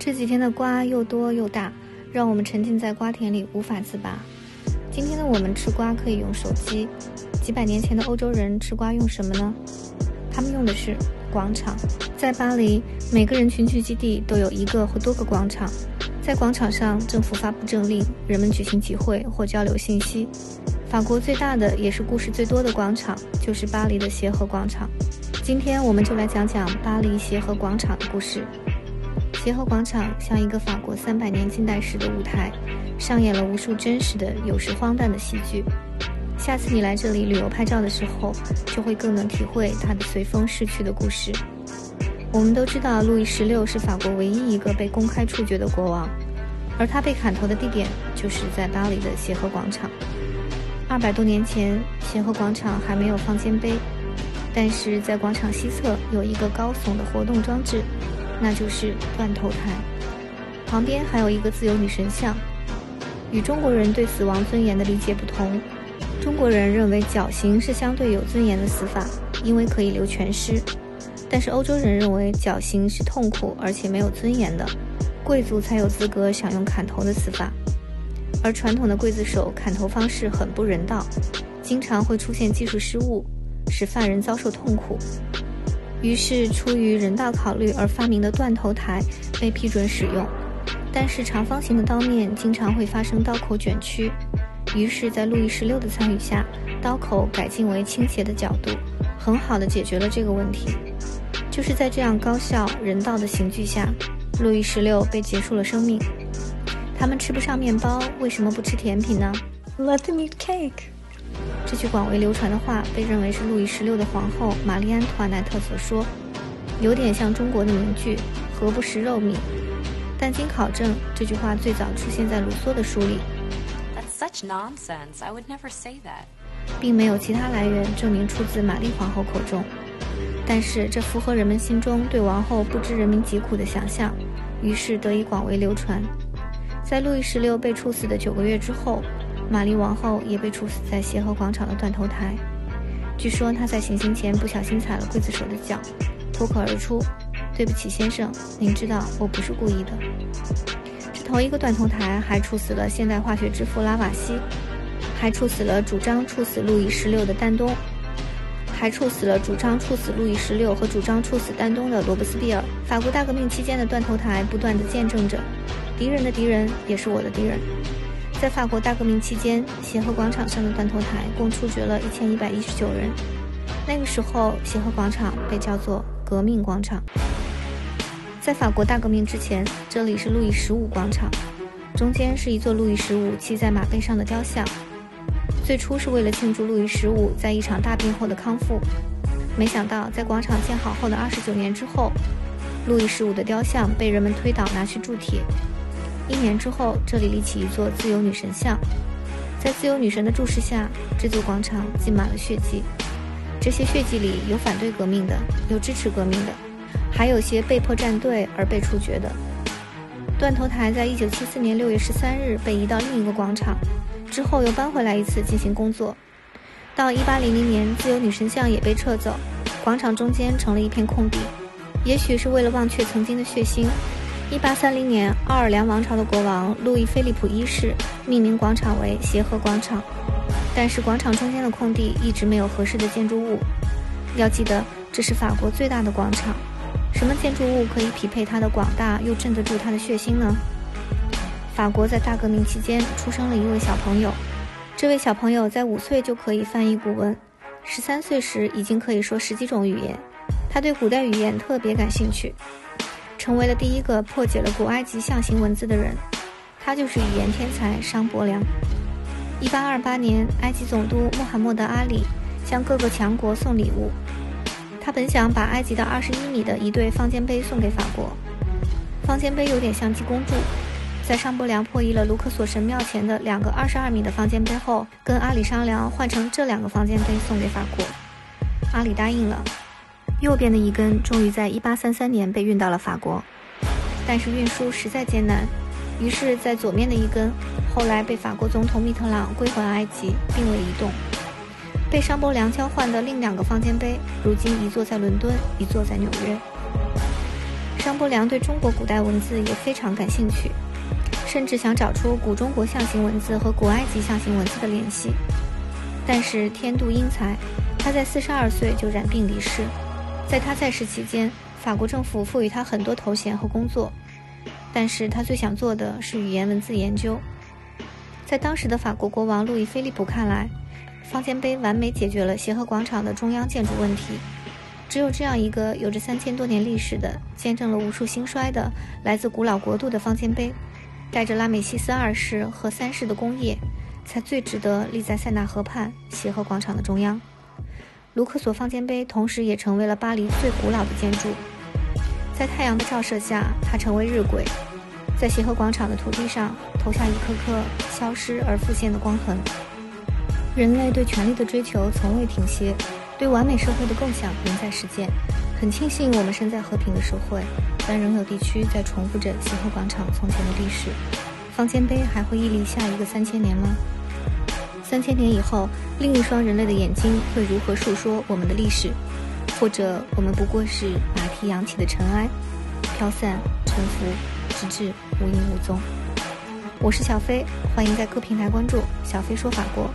这几天的瓜又多又大，让我们沉浸在瓜田里无法自拔。今天的我们吃瓜可以用手机，几百年前的欧洲人吃瓜用什么呢？他们用的是广场。在巴黎，每个人群聚基地都有一个或多个广场，在广场上，政府发布政令，人们举行集会或交流信息。法国最大的也是故事最多的广场，就是巴黎的协和广场。今天我们就来讲讲巴黎协和广场的故事。协和广场像一个法国三百年近代史的舞台，上演了无数真实的、有时荒诞的戏剧。下次你来这里旅游拍照的时候，就会更能体会它的随风逝去的故事。我们都知道，路易十六是法国唯一一个被公开处决的国王，而他被砍头的地点就是在巴黎的协和广场。二百多年前，协和广场还没有方尖碑，但是在广场西侧有一个高耸的活动装置。那就是断头台，旁边还有一个自由女神像。与中国人对死亡尊严的理解不同，中国人认为绞刑是相对有尊严的死法，因为可以留全尸；但是欧洲人认为绞刑是痛苦而且没有尊严的，贵族才有资格享用砍头的死法。而传统的刽子手砍头方式很不人道，经常会出现技术失误，使犯人遭受痛苦。于是，出于人道考虑而发明的断头台被批准使用，但是长方形的刀面经常会发生刀口卷曲。于是，在路易十六的参与下，刀口改进为倾斜的角度，很好的解决了这个问题。就是在这样高效人道的刑具下，路易十六被结束了生命。他们吃不上面包，为什么不吃甜品呢？Let them eat cake. 这句广为流传的话被认为是路易十六的皇后玛丽安图瓦奈特所说，有点像中国的名句“何不食肉糜”。但经考证，这句话最早出现在卢梭的书里。That's such nonsense. I would never say that. 并没有其他来源证明出自玛丽皇后口中。但是这符合人们心中对王后不知人民疾苦的想象，于是得以广为流传。在路易十六被处死的九个月之后。玛丽王后也被处死在协和广场的断头台。据说她在行刑前不小心踩了刽子手的脚，脱口而出：“对不起，先生，您知道我不是故意的。”这头一个断头台还处死了现代化学之父拉瓦锡，还处死了主张处死路易十六的丹东，还处死了主张处死路易十六和主张处死丹东的罗伯斯庇尔。法国大革命期间的断头台不断地见证着：敌人的敌人也是我的敌人。在法国大革命期间，协和广场上的断头台共处决了一千一百一十九人。那个时候，协和广场被叫做革命广场。在法国大革命之前，这里是路易十五广场，中间是一座路易十五骑在马背上的雕像。最初是为了庆祝路易十五在一场大病后的康复，没想到在广场建好后的二十九年之后，路易十五的雕像被人们推倒拿去铸铁。一年之后，这里立起一座自由女神像，在自由女神的注视下，这座广场浸满了血迹。这些血迹里有反对革命的，有支持革命的，还有些被迫站队而被处决的。断头台在一九七四年六月十三日被移到另一个广场，之后又搬回来一次进行工作。到一八零零年，自由女神像也被撤走，广场中间成了一片空地。也许是为了忘却曾经的血腥。一八三零年，奥尔良王朝的国王路易菲利普一世命名广场为协和广场，但是广场中间的空地一直没有合适的建筑物。要记得，这是法国最大的广场，什么建筑物可以匹配它的广大又镇得住它的血腥呢？法国在大革命期间出生了一位小朋友，这位小朋友在五岁就可以翻译古文，十三岁时已经可以说十几种语言，他对古代语言特别感兴趣。成为了第一个破解了古埃及象形文字的人，他就是语言天才商伯良。一八二八年，埃及总督穆罕默德阿里向各个强国送礼物，他本想把埃及的二十一米的一对方尖碑送给法国。方尖碑有点像济公柱，在商伯良破译了卢克索神庙前的两个二十二米的方尖碑后，跟阿里商量换成这两个方尖碑送给法国。阿里答应了。右边的一根终于在1833年被运到了法国，但是运输实在艰难，于是，在左面的一根后来被法国总统密特朗归还埃及，并未移动。被商伯良交换的另两个方尖碑，如今一座在伦敦，一座在纽约。商伯伯良对中国古代文字也非常感兴趣，甚至想找出古中国象形文字和古埃及象形文字的联系。但是天妒英才，他在四十二岁就染病离世。在他在世期间，法国政府赋予他很多头衔和工作，但是他最想做的是语言文字研究。在当时的法国国王路易菲利普看来，方尖碑完美解决了协和广场的中央建筑问题。只有这样一个有着三千多年历史的、见证了无数兴衰的、来自古老国度的方尖碑，带着拉美西斯二世和三世的功业，才最值得立在塞纳河畔协和广场的中央。卢克索方尖碑同时也成为了巴黎最古老的建筑，在太阳的照射下，它成为日晷，在协和广场的土地上投下一颗颗消失而复现的光痕。人类对权力的追求从未停歇。对完美社会的构想仍在实践，很庆幸我们身在和平的社会，但仍有地区在重复着协和广场从前的历史。方尖碑还会屹立下一个三千年吗？三千年以后，另一双人类的眼睛会如何述说我们的历史？或者我们不过是马蹄扬起的尘埃，飘散沉浮，直至无影无踪？我是小飞，欢迎在各平台关注小飞说法国。